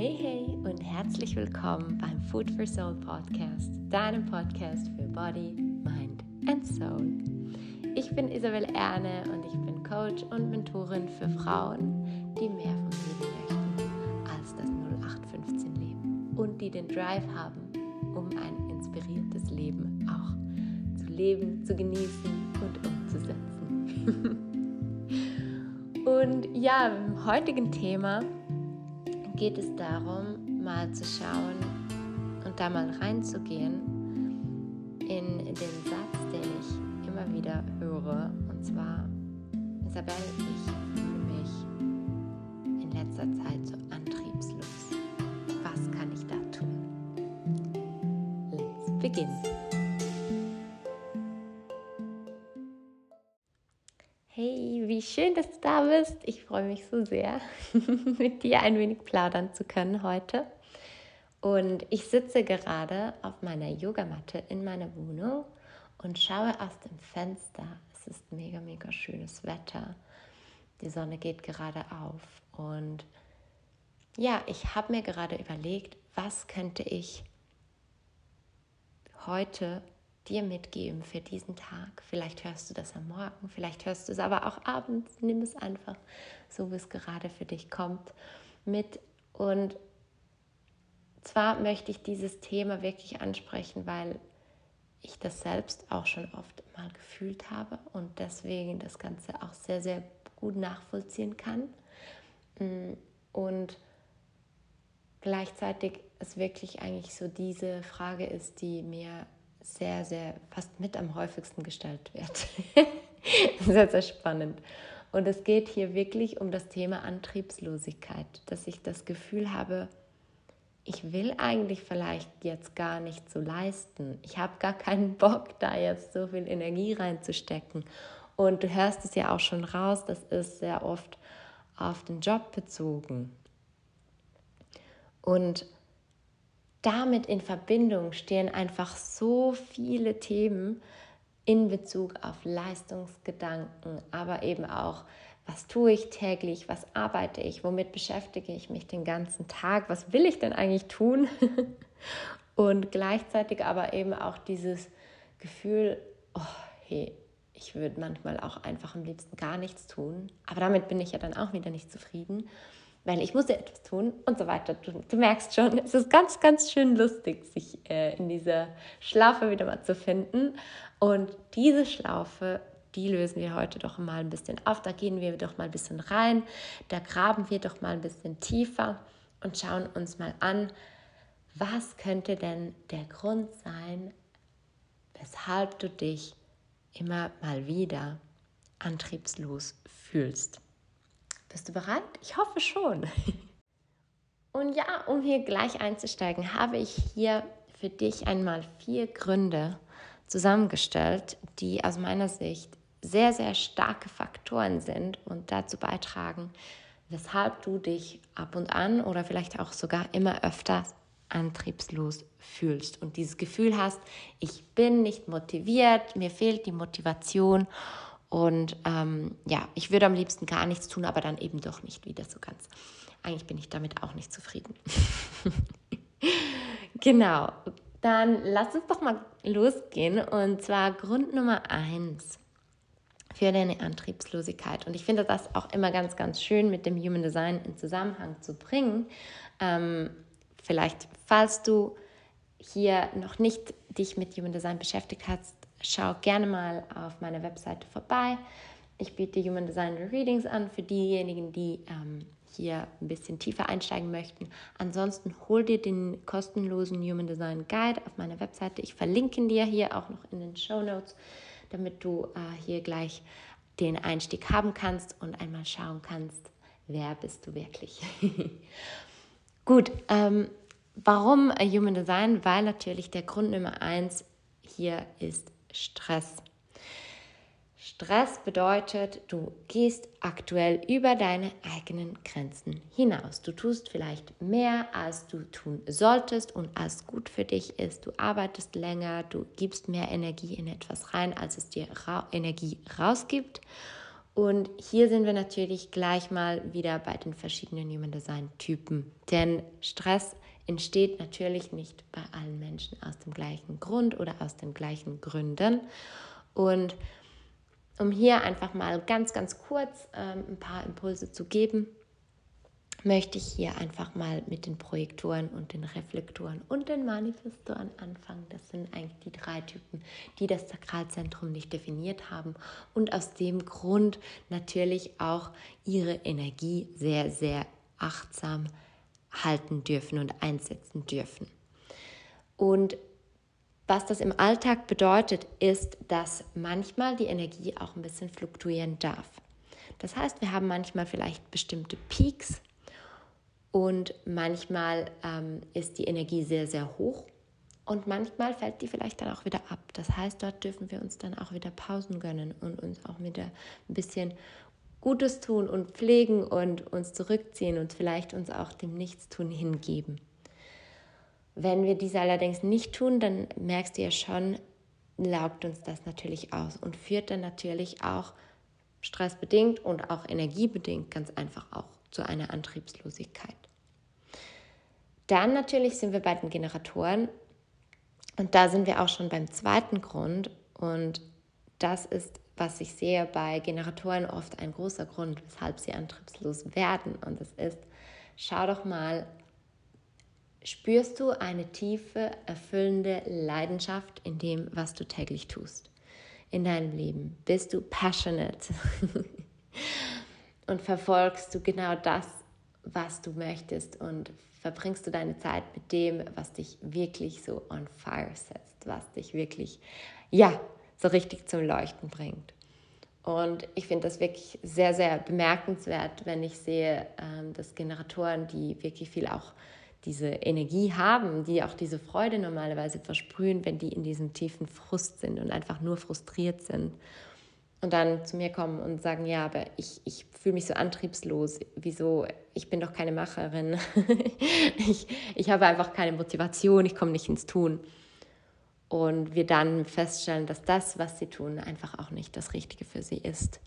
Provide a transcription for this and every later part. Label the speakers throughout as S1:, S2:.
S1: Hey, hey und herzlich willkommen beim Food for Soul Podcast, deinem Podcast für Body, Mind and Soul. Ich bin Isabel Erne und ich bin Coach und Mentorin für Frauen, die mehr vom Leben möchten als das 0815 Leben und die den Drive haben, um ein inspiriertes Leben auch zu leben, zu genießen und umzusetzen. und ja, im heutigen Thema geht es darum, mal zu schauen und da mal reinzugehen in den Satz, den ich immer wieder höre. Und zwar, Isabel, ich fühle mich in letzter Zeit so antriebslos. Was kann ich da tun? Let's begin. Schön, dass du da bist. Ich freue mich so sehr, mit dir ein wenig plaudern zu können heute. Und ich sitze gerade auf meiner Yogamatte in meiner Wohnung und schaue aus dem Fenster. Es ist mega, mega schönes Wetter. Die Sonne geht gerade auf. Und ja, ich habe mir gerade überlegt, was könnte ich heute dir mitgeben für diesen Tag. Vielleicht hörst du das am Morgen, vielleicht hörst du es aber auch abends. Nimm es einfach so, wie es gerade für dich kommt, mit. Und zwar möchte ich dieses Thema wirklich ansprechen, weil ich das selbst auch schon oft mal gefühlt habe und deswegen das Ganze auch sehr, sehr gut nachvollziehen kann. Und gleichzeitig es wirklich eigentlich so diese Frage ist, die mir sehr, sehr, fast mit am häufigsten gestellt wird. sehr, sehr spannend. Und es geht hier wirklich um das Thema Antriebslosigkeit, dass ich das Gefühl habe, ich will eigentlich vielleicht jetzt gar nicht so leisten. Ich habe gar keinen Bock, da jetzt so viel Energie reinzustecken. Und du hörst es ja auch schon raus, das ist sehr oft auf den Job bezogen. Und damit in Verbindung stehen einfach so viele Themen in Bezug auf Leistungsgedanken, aber eben auch, was tue ich täglich, was arbeite ich, womit beschäftige ich mich den ganzen Tag, was will ich denn eigentlich tun? Und gleichzeitig aber eben auch dieses Gefühl, oh, hey, ich würde manchmal auch einfach am liebsten gar nichts tun, aber damit bin ich ja dann auch wieder nicht zufrieden weil ich muss ja etwas tun und so weiter. Du, du, merkst schon, es ist ganz, ganz schön lustig, sich äh, in dieser Schlaufe wieder mal zu finden. Und diese Schlaufe, die lösen wir heute doch mal ein bisschen auf. Da gehen wir doch mal ein bisschen rein, da graben wir doch mal ein bisschen tiefer und schauen uns mal an, was könnte denn der Grund sein, weshalb du dich immer mal wieder antriebslos fühlst. Bist du bereit? Ich hoffe schon. Und ja, um hier gleich einzusteigen, habe ich hier für dich einmal vier Gründe zusammengestellt, die aus meiner Sicht sehr, sehr starke Faktoren sind und dazu beitragen, weshalb du dich ab und an oder vielleicht auch sogar immer öfter antriebslos fühlst und dieses Gefühl hast, ich bin nicht motiviert, mir fehlt die Motivation und ähm, ja, ich würde am liebsten gar nichts tun, aber dann eben doch nicht wieder so ganz. Eigentlich bin ich damit auch nicht zufrieden. genau, dann lass uns doch mal losgehen. Und zwar Grund Nummer eins für deine Antriebslosigkeit. Und ich finde das auch immer ganz, ganz schön mit dem Human Design in Zusammenhang zu bringen. Ähm, vielleicht, falls du hier noch nicht dich mit Human Design beschäftigt hast, schau gerne mal auf meiner Webseite vorbei. Ich biete Human Design Readings an für diejenigen, die ähm, hier ein bisschen tiefer einsteigen möchten. Ansonsten hol dir den kostenlosen Human Design Guide auf meiner Webseite. Ich verlinke dir hier auch noch in den Show Notes, damit du äh, hier gleich den Einstieg haben kannst und einmal schauen kannst, wer bist du wirklich. Gut, ähm, warum Human Design? Weil natürlich der Grund Nummer eins hier ist Stress. Stress bedeutet, du gehst aktuell über deine eigenen Grenzen hinaus. Du tust vielleicht mehr, als du tun solltest und als gut für dich ist. Du arbeitest länger, du gibst mehr Energie in etwas rein, als es dir Ra Energie rausgibt. Und hier sind wir natürlich gleich mal wieder bei den verschiedenen Human Design Typen. Denn Stress entsteht natürlich nicht bei allen Menschen aus dem gleichen Grund oder aus den gleichen Gründen. Und um hier einfach mal ganz, ganz kurz ähm, ein paar Impulse zu geben, möchte ich hier einfach mal mit den Projektoren und den Reflektoren und den Manifestoren anfangen. Das sind eigentlich die drei Typen, die das Sakralzentrum nicht definiert haben und aus dem Grund natürlich auch ihre Energie sehr, sehr achtsam halten dürfen und einsetzen dürfen. Und was das im Alltag bedeutet, ist, dass manchmal die Energie auch ein bisschen fluktuieren darf. Das heißt, wir haben manchmal vielleicht bestimmte Peaks und manchmal ähm, ist die Energie sehr, sehr hoch und manchmal fällt die vielleicht dann auch wieder ab. Das heißt, dort dürfen wir uns dann auch wieder Pausen gönnen und uns auch wieder ein bisschen Gutes tun und pflegen und uns zurückziehen und vielleicht uns auch dem Nichtstun hingeben. Wenn wir dies allerdings nicht tun, dann merkst du ja schon, laugt uns das natürlich aus und führt dann natürlich auch stressbedingt und auch energiebedingt ganz einfach auch zu einer Antriebslosigkeit. Dann natürlich sind wir bei den Generatoren und da sind wir auch schon beim zweiten Grund und das ist, was ich sehe bei Generatoren oft ein großer Grund, weshalb sie antriebslos werden und das ist, schau doch mal, spürst du eine tiefe, erfüllende Leidenschaft in dem, was du täglich tust in deinem Leben? Bist du passionate? und verfolgst du genau das, was du möchtest und verbringst du deine Zeit mit dem, was dich wirklich so on fire setzt, was dich wirklich, ja, so richtig zum Leuchten bringt. Und ich finde das wirklich sehr, sehr bemerkenswert, wenn ich sehe, ähm, dass Generatoren, die wirklich viel auch diese Energie haben, die auch diese Freude normalerweise versprühen, wenn die in diesem tiefen Frust sind und einfach nur frustriert sind und dann zu mir kommen und sagen, ja, aber ich, ich fühle mich so antriebslos, wieso, ich bin doch keine Macherin, ich, ich habe einfach keine Motivation, ich komme nicht ins Tun. Und wir dann feststellen, dass das, was sie tun, einfach auch nicht das Richtige für sie ist.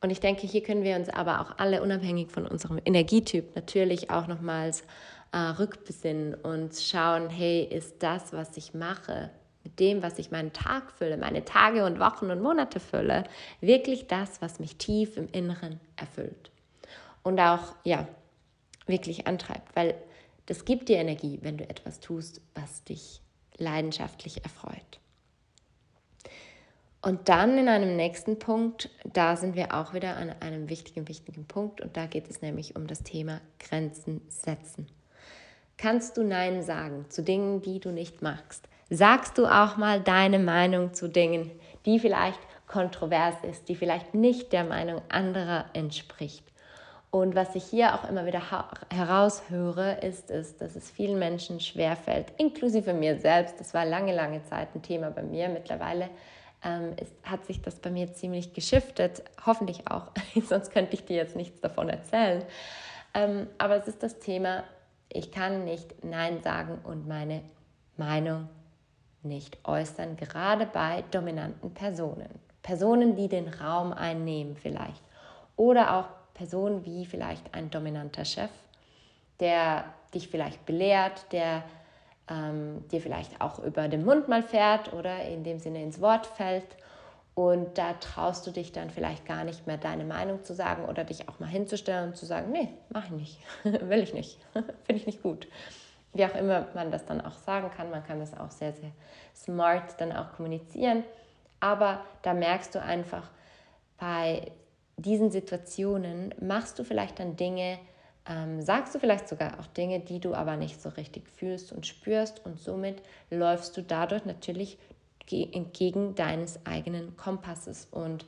S1: Und ich denke, hier können wir uns aber auch alle unabhängig von unserem Energietyp natürlich auch nochmals äh, rückbesinnen und schauen, hey, ist das, was ich mache, mit dem, was ich meinen Tag fülle, meine Tage und Wochen und Monate fülle, wirklich das, was mich tief im Inneren erfüllt. Und auch, ja, wirklich antreibt, weil das gibt dir Energie, wenn du etwas tust, was dich leidenschaftlich erfreut. Und dann in einem nächsten Punkt, da sind wir auch wieder an einem wichtigen, wichtigen Punkt und da geht es nämlich um das Thema Grenzen setzen. Kannst du Nein sagen zu Dingen, die du nicht magst? Sagst du auch mal deine Meinung zu Dingen, die vielleicht kontrovers ist, die vielleicht nicht der Meinung anderer entspricht? Und was ich hier auch immer wieder heraushöre, ist es, dass es vielen Menschen schwerfällt, inklusive mir selbst. Das war lange, lange Zeit ein Thema bei mir. Mittlerweile ähm, ist, hat sich das bei mir ziemlich geschiftet. Hoffentlich auch, sonst könnte ich dir jetzt nichts davon erzählen. Ähm, aber es ist das Thema, ich kann nicht Nein sagen und meine Meinung nicht äußern, gerade bei dominanten Personen. Personen, die den Raum einnehmen vielleicht. Oder auch Personen wie vielleicht ein dominanter Chef, der dich vielleicht belehrt, der ähm, dir vielleicht auch über den Mund mal fährt oder in dem Sinne ins Wort fällt. Und da traust du dich dann vielleicht gar nicht mehr deine Meinung zu sagen oder dich auch mal hinzustellen und zu sagen, nee, mache ich nicht, will ich nicht, finde ich nicht gut wie auch immer man das dann auch sagen kann, man kann das auch sehr, sehr smart dann auch kommunizieren. Aber da merkst du einfach, bei diesen Situationen machst du vielleicht dann Dinge, ähm, sagst du vielleicht sogar auch Dinge, die du aber nicht so richtig fühlst und spürst und somit läufst du dadurch natürlich entgegen deines eigenen Kompasses und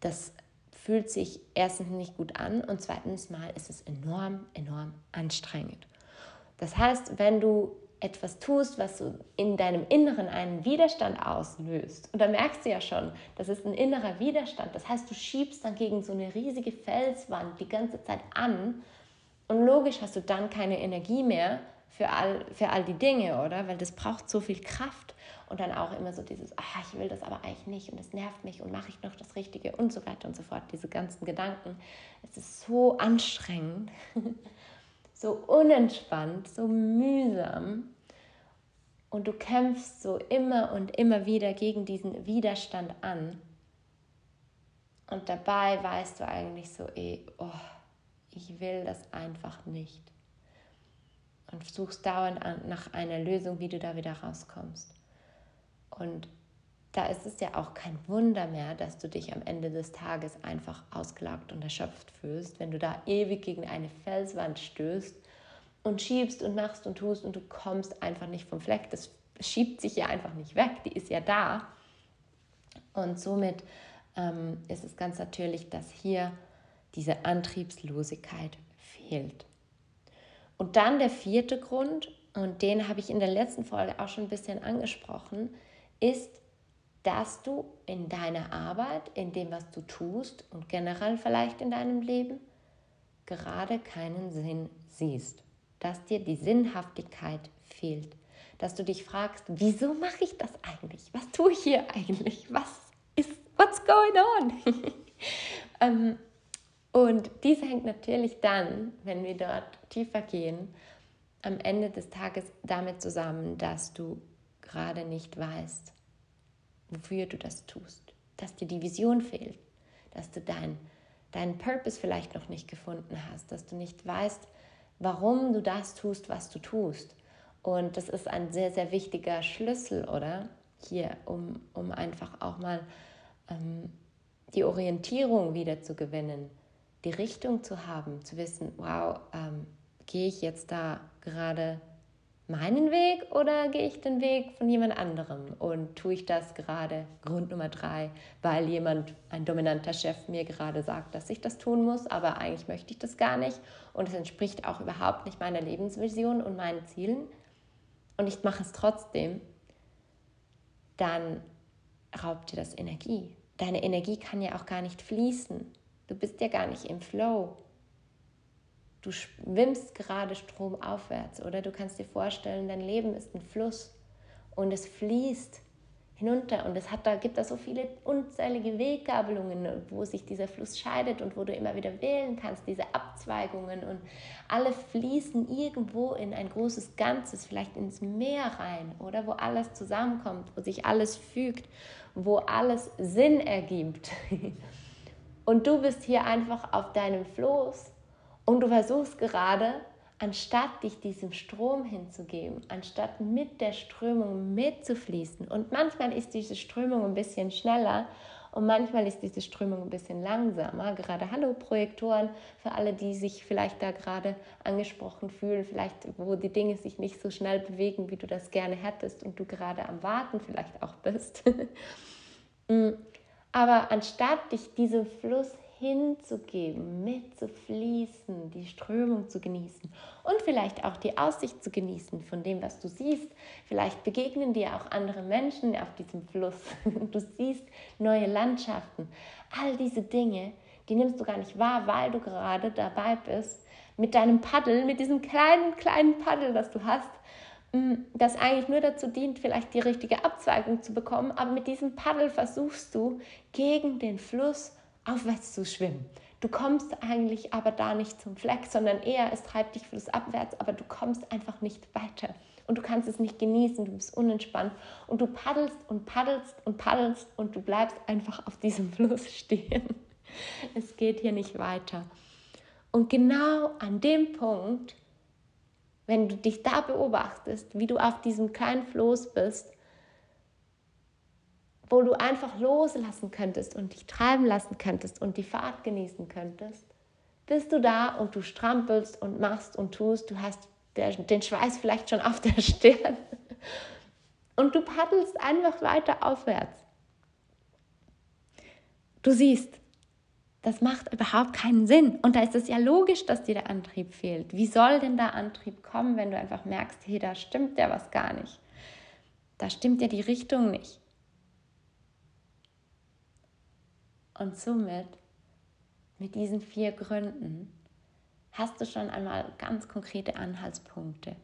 S1: das fühlt sich erstens nicht gut an und zweitens mal ist es enorm, enorm anstrengend. Das heißt, wenn du etwas tust, was so in deinem Inneren einen Widerstand auslöst, und da merkst du ja schon, das ist ein innerer Widerstand. Das heißt, du schiebst dann gegen so eine riesige Felswand die ganze Zeit an und logisch hast du dann keine Energie mehr für all, für all die Dinge, oder? Weil das braucht so viel Kraft und dann auch immer so dieses, ah, ich will das aber eigentlich nicht und es nervt mich und mache ich noch das Richtige und so weiter und so fort. Diese ganzen Gedanken. Es ist so anstrengend, so unentspannt, so mühsam. Und du kämpfst so immer und immer wieder gegen diesen Widerstand an. Und dabei weißt du eigentlich so, ey, oh, ich will das einfach nicht. Und suchst dauernd nach einer Lösung, wie du da wieder rauskommst. Und da ist es ja auch kein Wunder mehr, dass du dich am Ende des Tages einfach ausgelaugt und erschöpft fühlst, wenn du da ewig gegen eine Felswand stößt und schiebst und machst und tust und du kommst einfach nicht vom Fleck. Das schiebt sich ja einfach nicht weg, die ist ja da. Und somit ähm, ist es ganz natürlich, dass hier diese Antriebslosigkeit fehlt. Und dann der vierte Grund, und den habe ich in der letzten Folge auch schon ein bisschen angesprochen, ist, dass du in deiner Arbeit, in dem, was du tust und generell vielleicht in deinem Leben, gerade keinen Sinn siehst, dass dir die Sinnhaftigkeit fehlt, dass du dich fragst, wieso mache ich das eigentlich? Was tue ich hier eigentlich? Was ist, what's going on? ähm, und dies hängt natürlich dann, wenn wir dort tiefer gehen, am Ende des Tages damit zusammen, dass du gerade nicht weißt, wofür du das tust, dass dir die Vision fehlt, dass du dein, deinen Purpose vielleicht noch nicht gefunden hast, dass du nicht weißt, warum du das tust, was du tust. Und das ist ein sehr, sehr wichtiger Schlüssel, oder? Hier, um, um einfach auch mal ähm, die Orientierung wieder zu gewinnen. Die Richtung zu haben, zu wissen, wow, ähm, gehe ich jetzt da gerade meinen Weg oder gehe ich den Weg von jemand anderem und tue ich das gerade, Grund Nummer drei, weil jemand, ein dominanter Chef mir gerade sagt, dass ich das tun muss, aber eigentlich möchte ich das gar nicht und es entspricht auch überhaupt nicht meiner Lebensvision und meinen Zielen und ich mache es trotzdem, dann raubt dir das Energie. Deine Energie kann ja auch gar nicht fließen. Du bist ja gar nicht im Flow. Du schwimmst gerade stromaufwärts oder du kannst dir vorstellen, dein Leben ist ein Fluss und es fließt hinunter und es hat da gibt da so viele unzählige Weggabelungen, wo sich dieser Fluss scheidet und wo du immer wieder wählen kannst, diese Abzweigungen und alle fließen irgendwo in ein großes Ganzes, vielleicht ins Meer rein oder wo alles zusammenkommt, wo sich alles fügt, wo alles Sinn ergibt. Und du bist hier einfach auf deinem Floß und du versuchst gerade, anstatt dich diesem Strom hinzugeben, anstatt mit der Strömung mitzufließen. Und manchmal ist diese Strömung ein bisschen schneller und manchmal ist diese Strömung ein bisschen langsamer. Gerade Hallo Projektoren, für alle, die sich vielleicht da gerade angesprochen fühlen, vielleicht wo die Dinge sich nicht so schnell bewegen, wie du das gerne hättest und du gerade am Warten vielleicht auch bist. Mm. Aber anstatt dich diesem Fluss hinzugeben, mitzufließen, die Strömung zu genießen und vielleicht auch die Aussicht zu genießen von dem, was du siehst. Vielleicht begegnen dir auch andere Menschen auf diesem Fluss. Du siehst neue Landschaften. All diese Dinge, die nimmst du gar nicht wahr, weil du gerade dabei bist, mit deinem Paddel, mit diesem kleinen, kleinen Paddel, das du hast, das eigentlich nur dazu dient, vielleicht die richtige Abzweigung zu bekommen, aber mit diesem Paddel versuchst du gegen den Fluss aufwärts zu schwimmen. Du kommst eigentlich aber da nicht zum Fleck, sondern eher es treibt dich flussabwärts, aber du kommst einfach nicht weiter und du kannst es nicht genießen, du bist unentspannt und du paddelst und paddelst und paddelst und du bleibst einfach auf diesem Fluss stehen. Es geht hier nicht weiter. Und genau an dem Punkt wenn du dich da beobachtest, wie du auf diesem kleinen Floß bist, wo du einfach loslassen könntest und dich treiben lassen könntest und die Fahrt genießen könntest, bist du da und du strampelst und machst und tust. Du hast den Schweiß vielleicht schon auf der Stirn und du paddelst einfach weiter aufwärts. Du siehst, das macht überhaupt keinen Sinn. Und da ist es ja logisch, dass dir der Antrieb fehlt. Wie soll denn der Antrieb kommen, wenn du einfach merkst, hey, da stimmt ja was gar nicht. Da stimmt ja die Richtung nicht. Und somit, mit diesen vier Gründen, hast du schon einmal ganz konkrete Anhaltspunkte,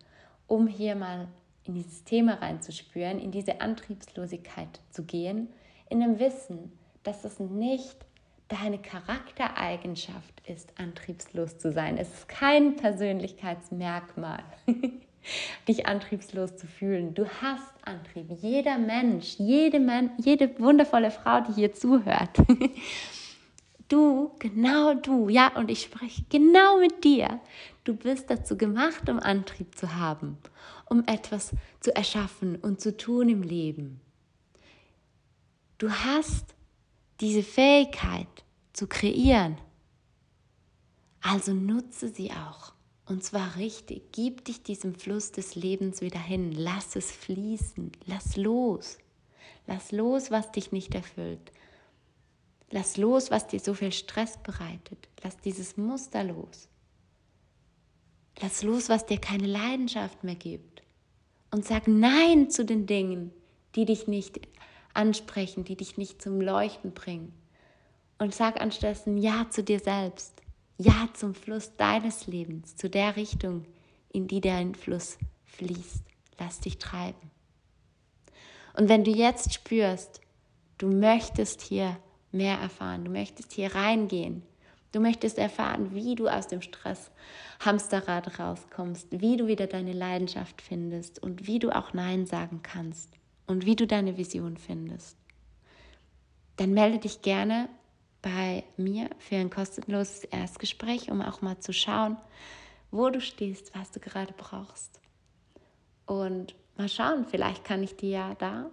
S1: um hier mal in dieses Thema reinzuspüren, in diese Antriebslosigkeit zu gehen, in dem Wissen, dass es nicht deine Charaktereigenschaft ist, antriebslos zu sein. Es ist kein Persönlichkeitsmerkmal, dich antriebslos zu fühlen. Du hast Antrieb. Jeder Mensch, jede, Man jede wundervolle Frau, die hier zuhört. Du, genau du, ja, und ich spreche genau mit dir. Du bist dazu gemacht, um Antrieb zu haben, um etwas zu erschaffen und zu tun im Leben. Du hast diese Fähigkeit zu kreieren. Also nutze sie auch. Und zwar richtig. Gib dich diesem Fluss des Lebens wieder hin. Lass es fließen. Lass los. Lass los, was dich nicht erfüllt. Lass los, was dir so viel Stress bereitet. Lass dieses Muster los. Lass los, was dir keine Leidenschaft mehr gibt. Und sag Nein zu den Dingen, die dich nicht ansprechen, die dich nicht zum Leuchten bringen. Und sag anstattdessen Ja zu dir selbst. Ja zum Fluss deines Lebens, zu der Richtung, in die dein Fluss fließt. Lass dich treiben. Und wenn du jetzt spürst, du möchtest hier mehr erfahren, du möchtest hier reingehen, du möchtest erfahren, wie du aus dem Stress Hamsterrad rauskommst, wie du wieder deine Leidenschaft findest und wie du auch Nein sagen kannst und wie du deine Vision findest, dann melde dich gerne bei mir für ein kostenloses Erstgespräch, um auch mal zu schauen, wo du stehst, was du gerade brauchst. Und mal schauen, vielleicht kann ich dir ja da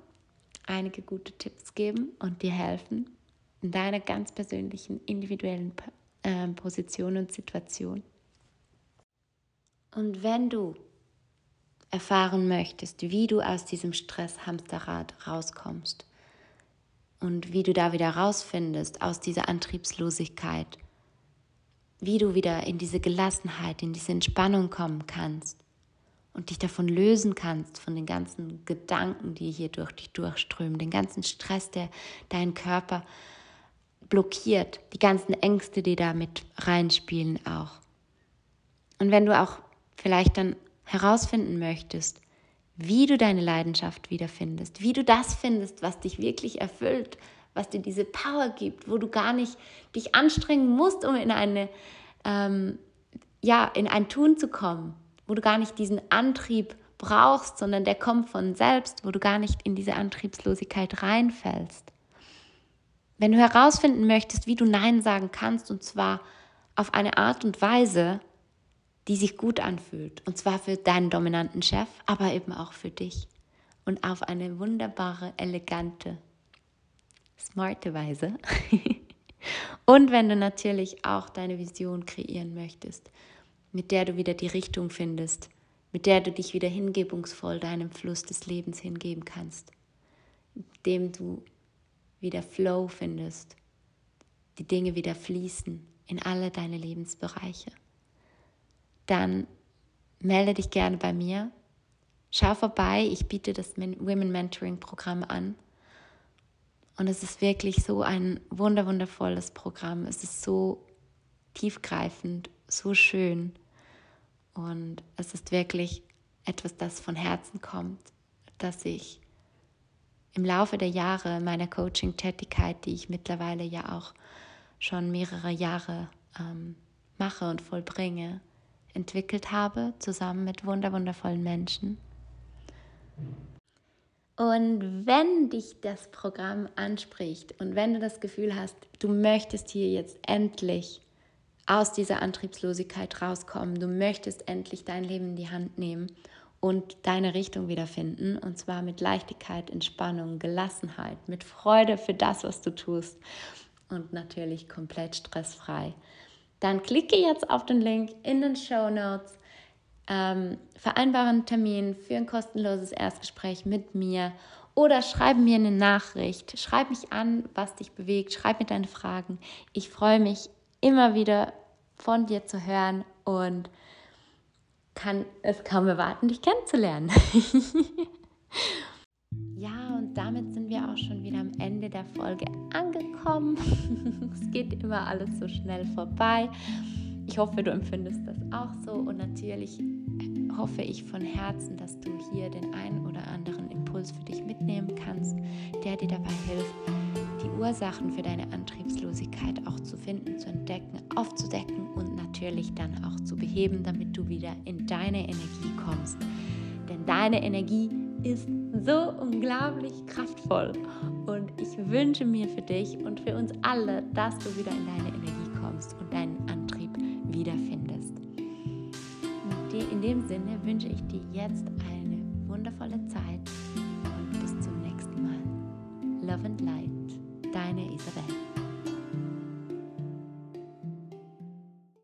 S1: einige gute Tipps geben und dir helfen in deiner ganz persönlichen, individuellen äh, Position und Situation. Und wenn du erfahren möchtest, wie du aus diesem Stress-Hamsterrad rauskommst, und wie du da wieder rausfindest aus dieser Antriebslosigkeit, wie du wieder in diese Gelassenheit, in diese Entspannung kommen kannst und dich davon lösen kannst, von den ganzen Gedanken, die hier durch dich durchströmen, den ganzen Stress, der deinen Körper blockiert, die ganzen Ängste, die da mit reinspielen auch. Und wenn du auch vielleicht dann herausfinden möchtest, wie du deine Leidenschaft wiederfindest, wie du das findest, was dich wirklich erfüllt, was dir diese Power gibt, wo du gar nicht dich anstrengen musst, um in eine ähm, ja in ein Tun zu kommen, wo du gar nicht diesen Antrieb brauchst, sondern der kommt von selbst, wo du gar nicht in diese Antriebslosigkeit reinfällst. Wenn du herausfinden möchtest, wie du Nein sagen kannst, und zwar auf eine Art und Weise, die sich gut anfühlt. Und zwar für deinen dominanten Chef, aber eben auch für dich. Und auf eine wunderbare, elegante, smarte Weise. und wenn du natürlich auch deine Vision kreieren möchtest, mit der du wieder die Richtung findest, mit der du dich wieder hingebungsvoll deinem Fluss des Lebens hingeben kannst, dem du wieder Flow findest, die Dinge wieder fließen in alle deine Lebensbereiche dann melde dich gerne bei mir. Schau vorbei, ich biete das Women Mentoring Programm an. Und es ist wirklich so ein wunder wundervolles Programm. Es ist so tiefgreifend, so schön. Und es ist wirklich etwas, das von Herzen kommt, dass ich im Laufe der Jahre meiner Coaching-Tätigkeit, die ich mittlerweile ja auch schon mehrere Jahre ähm, mache und vollbringe, entwickelt habe, zusammen mit wunderwundervollen Menschen. Und wenn dich das Programm anspricht und wenn du das Gefühl hast, du möchtest hier jetzt endlich aus dieser Antriebslosigkeit rauskommen, du möchtest endlich dein Leben in die Hand nehmen und deine Richtung wiederfinden, und zwar mit Leichtigkeit, Entspannung, Gelassenheit, mit Freude für das, was du tust und natürlich komplett stressfrei, dann klicke jetzt auf den Link in den Show Notes, ähm, vereinbare einen Termin für ein kostenloses Erstgespräch mit mir oder schreib mir eine Nachricht. Schreib mich an, was dich bewegt. Schreib mir deine Fragen. Ich freue mich immer wieder von dir zu hören und kann es kaum erwarten, dich kennenzulernen. damit sind wir auch schon wieder am Ende der Folge angekommen. es geht immer alles so schnell vorbei. Ich hoffe, du empfindest das auch so. Und natürlich hoffe ich von Herzen, dass du hier den einen oder anderen Impuls für dich mitnehmen kannst, der dir dabei hilft, die Ursachen für deine Antriebslosigkeit auch zu finden, zu entdecken, aufzudecken und natürlich dann auch zu beheben, damit du wieder in deine Energie kommst. Denn deine Energie ist so unglaublich kraftvoll und ich wünsche mir für dich und für uns alle, dass du wieder in deine Energie kommst und deinen Antrieb wiederfindest. In dem Sinne wünsche ich dir jetzt eine wundervolle Zeit und bis zum nächsten Mal. Love and Light, deine Isabel.